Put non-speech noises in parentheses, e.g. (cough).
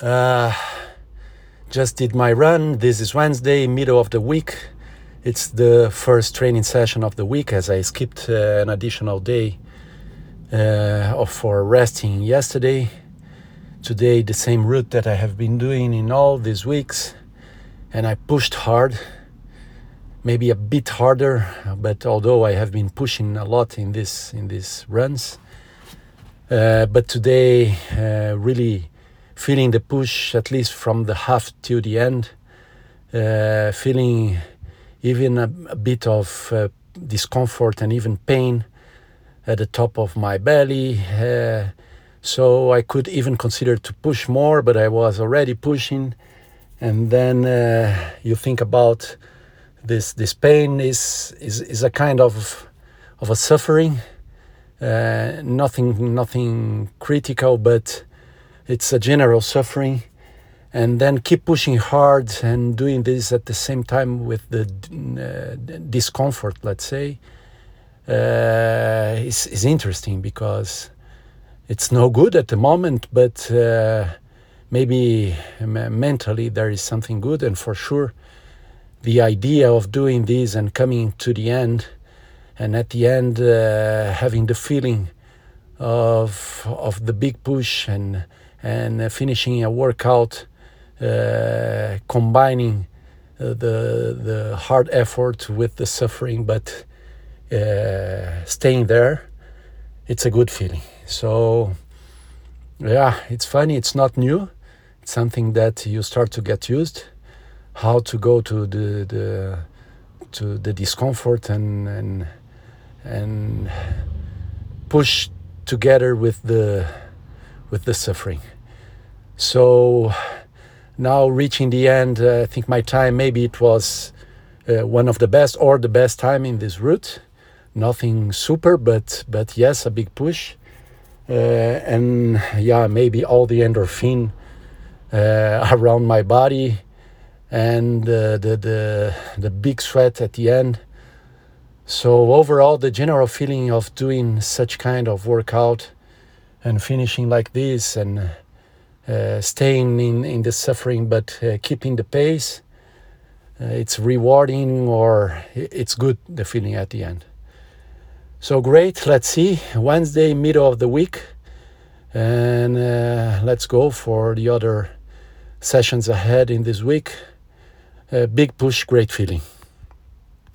Uh, just did my run. This is Wednesday, middle of the week. It's the first training session of the week as I skipped uh, an additional day uh, for resting yesterday. Today, the same route that I have been doing in all these weeks, and I pushed hard, maybe a bit harder. But although I have been pushing a lot in this in these runs, uh, but today uh, really feeling the push at least from the half to the end, uh, feeling even a, a bit of uh, discomfort and even pain at the top of my belly. Uh, so I could even consider to push more, but I was already pushing. And then uh, you think about this this pain is is, is a kind of of a suffering, uh, nothing nothing critical, but it's a general suffering and then keep pushing hard and doing this at the same time with the uh, discomfort let's say. Uh, is, is interesting because it's no good at the moment but uh, maybe mentally there is something good and for sure the idea of doing this and coming to the end and at the end uh, having the feeling of of the big push and and uh, finishing a workout, uh, combining uh, the the hard effort with the suffering, but staying there, it's a good feeling. So yeah, it's funny. It's not new. It's something that you start to get used. How to go to the the to the discomfort and and and push together with the with the suffering. So now reaching the end, uh, I think my time maybe it was uh, one of the best or the best time in this route. Nothing super, but but yes, a big push. Uh, and yeah, maybe all the endorphin uh, (laughs) around my body and uh, the the the big sweat at the end. So overall, the general feeling of doing such kind of workout and finishing like this and uh, staying in, in the suffering but uh, keeping the pace. Uh, it's rewarding or it's good, the feeling at the end. So great, let's see. Wednesday, middle of the week. And uh, let's go for the other sessions ahead in this week. big push, great feeling.